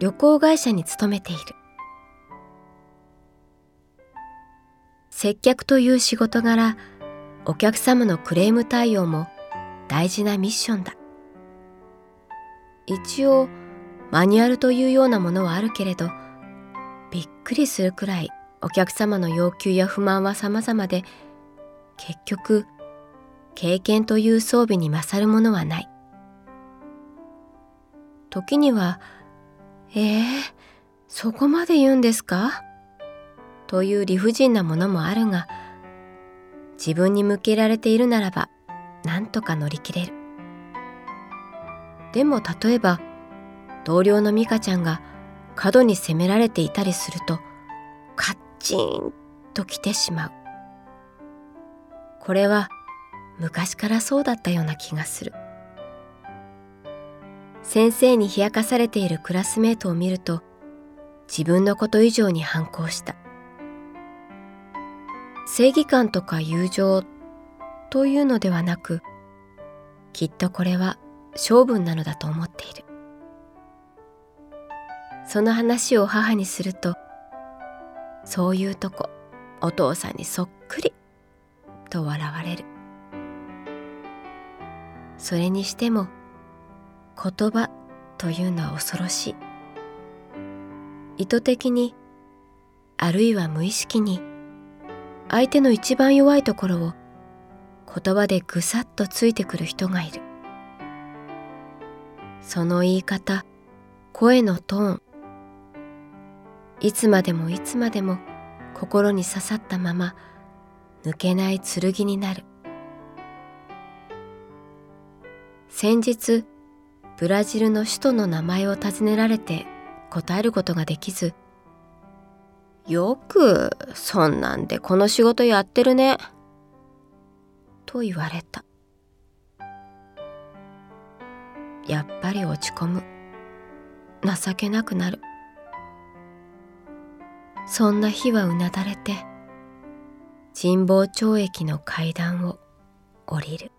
旅行会社に勤めている。接客という仕事柄お客様のクレーム対応も大事なミッションだ。一応マニュアルというようなものはあるけれどびっくりするくらいお客様の要求や不満は様々で結局経験という装備に勝るものはない。時には「えー、そこまで言うんですか?」という理不尽なものもあるが自分に向けられているならば何とか乗り切れる。でも例えば同僚の美香ちゃんが過度に責められていたりするとカッチンと来てしまう。これは昔からそうだったような気がする。先生に冷やかされているクラスメートを見ると自分のこと以上に反抗した。正義感とか友情というのではなくきっとこれは性分なのだと思っている。その話を母にするとそういうとこお父さんにそっくりと笑われる。それにしても言葉というのは恐ろしい。意図的にあるいは無意識に相手の一番弱いところを言葉でぐさっとついてくる人がいる。その言い方声のトーンいつまでもいつまでも心に刺さったまま抜けない剣になる。先日ブラジルの首都の名前を尋ねられて答えることができず「よくそんなんでこの仕事やってるね」と言われた。やっぱり落ち込む。情けなくなる。そんな日はうなだれて神保町駅の階段を降りる。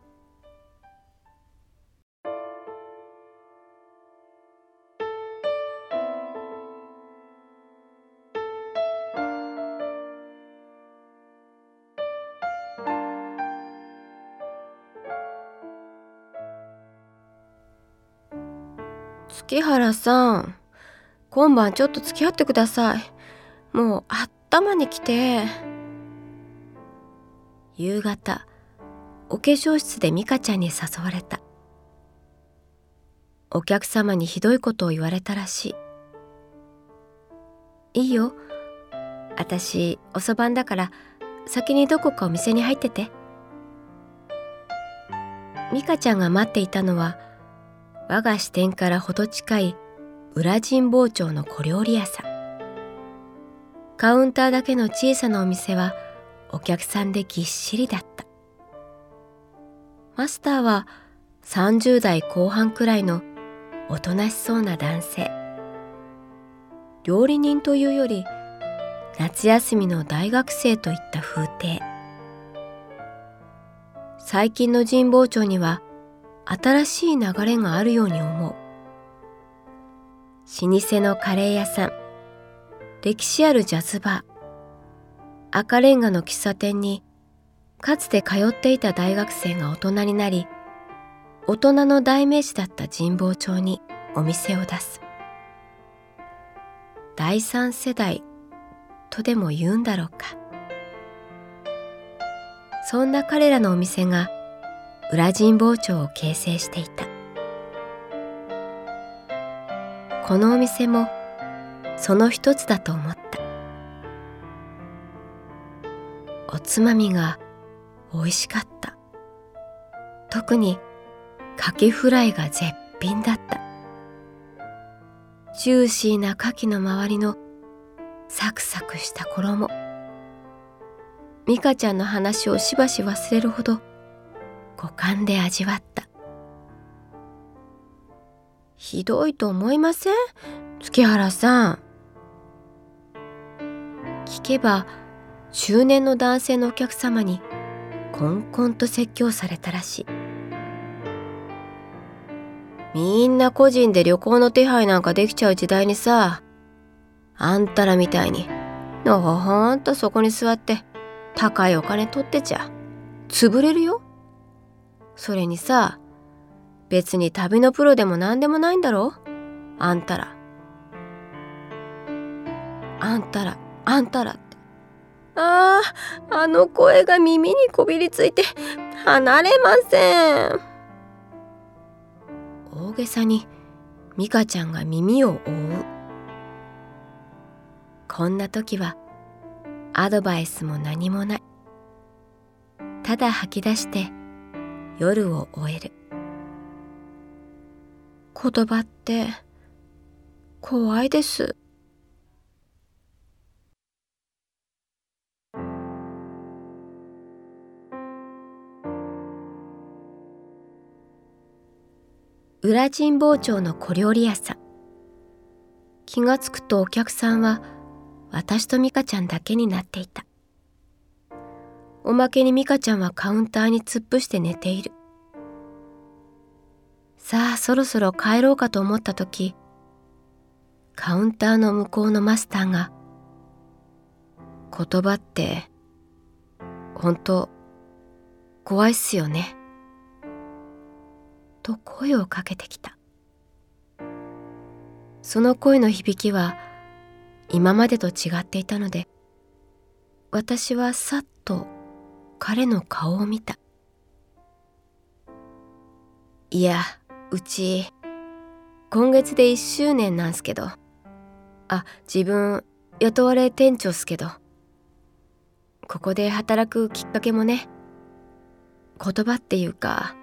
月原さん。今晩ちょっと付き合ってください。もう頭に来て。夕方お化粧室で美香ちゃんに誘われた。お客様にひどいことを言われたらしい。いいよ。私遅番だから先にどこかお店に入ってて。美香ちゃんが待っていたのは我が支店からほど近い裏神保町の小料理屋さん。カウンターだけの小さなお店はお客さんでぎっしりだった。マスターは30代後半くらいのおとなしそうな男性。料理人というより夏休みの大学生といった風景。最近の神保町には新しい流れがあるように思う。老舗のカレー屋さん。歴史あるジャズバー。赤レンガの喫茶店にかつて通っていた大学生が大人になり大人の代名詞だった神保町にお店を出す。第三世代とでも言うんだろうか。そんな彼らのお店が裏神保町を形成していた。このお店もその一つだと思った。おつまみが美味しかった。特にカキフライが絶品だった。ジューシーなカキの周りのサクサクした衣。ミカちゃんの話をしばし忘れるほど五感で味わった。ひどいと思いません？月原さん。聞けば中年の男性のお客様にこんこんと説教されたらしい。みんな個人で旅行の手配なんかできちゃう時代にさあんたらみたいにのほほんとそこに座って高いお金取ってちゃ潰れるよ。それにさ別に旅のプロでも何でもないんだろ？あんたら。あんたらあんたらって。あああの声が耳にこびりついて離れません。大げさに美香ちゃんが耳を覆う。こんな時はアドバイスも何もない。ただ吐き出して夜を終える。言葉って怖いです。裏神保町の小料理屋さん。気がつくとお客さんは私と美香ちゃんだけになっていた。おまけに美香ちゃんはカウンターに突っ伏して寝ている。さあそろそろ帰ろうかと思った時カウンターの向こうのマスターが「言葉って本当怖いっすよね」と声をかけてきた。その声の響きは今までと違っていたので私はさっと彼の顔を見た。いやうち今月で1周年なんすけど。あ自分雇われ店長っすけど。ここで働くきっかけもね。言葉っていうか。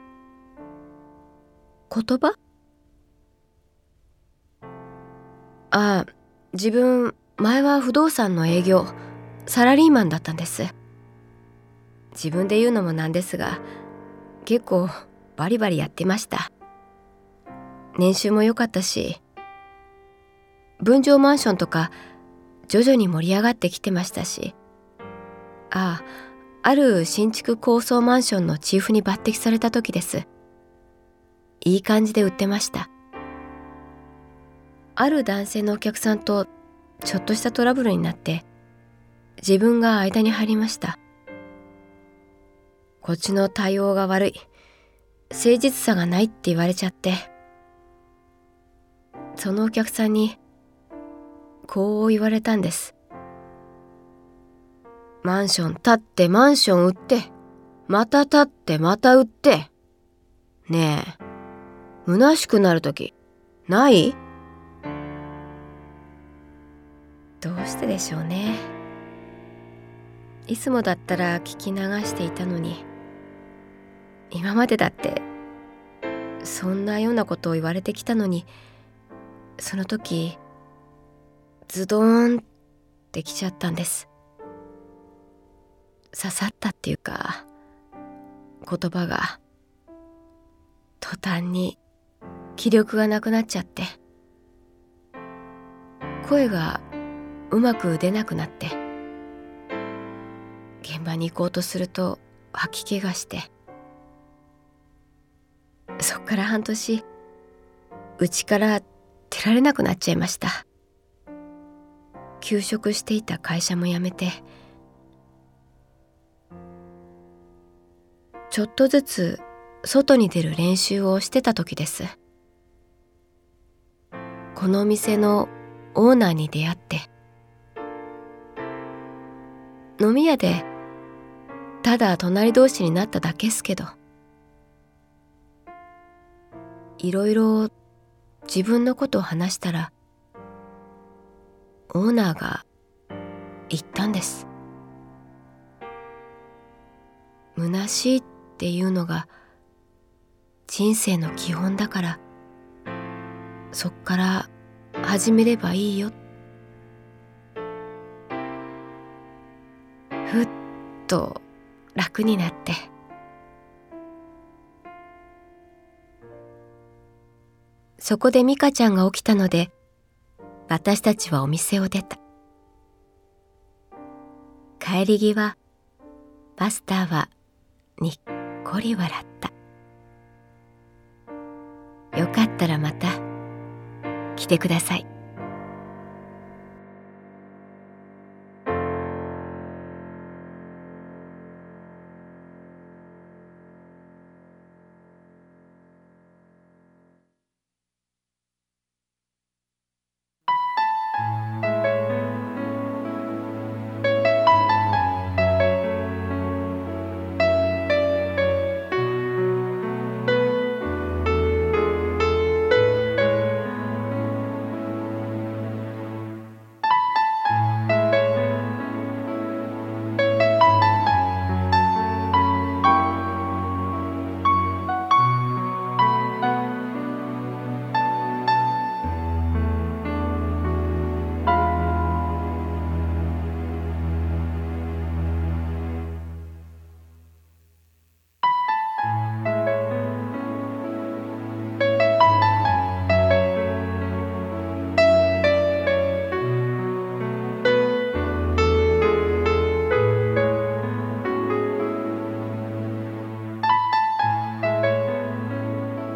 言葉？ああ自分前は不動産の営業サラリーマンだったんです。自分で言うのもなんですが結構バリバリやってました。年収も良かったし分譲マンションとか徐々に盛り上がってきてましたしああある新築高層マンションのチーフに抜擢された時です。いい感じで売ってました。ある男性のお客さんとちょっとしたトラブルになって自分が間に入りました。こっちの対応が悪い。誠実さがないって言われちゃって。そのお客さんにこう言われたんです。マンション建ってマンション売ってまた建ってまた売って。ねえ虚しくなる時ない？どうしてでしょうね。いつもだったら聞き流していたのに。今までだってそんなようなことを言われてきたのにその時ズドーンってきちゃったんです。刺さったっていうか言葉が途端に気力がなくなっちゃって。声がうまく出なくなって。現場に行こうとすると吐き気がして。から半年うちから出られなくなっちゃいました。休職していた会社も辞めてちょっとずつ外に出る練習をしてた時です。この店のオーナーに出会って飲み屋でただ隣同士になっただけっすけどいろいろ自分のことを話したらオーナーが言ったんです。虚しいっていうのが人生の基本だからそっから始めればいいよ。ふっと楽になって。そこで美香ちゃんが起きたので私たちはお店を出た。帰り際バスターはにっこり笑った。よかったらまた来てください。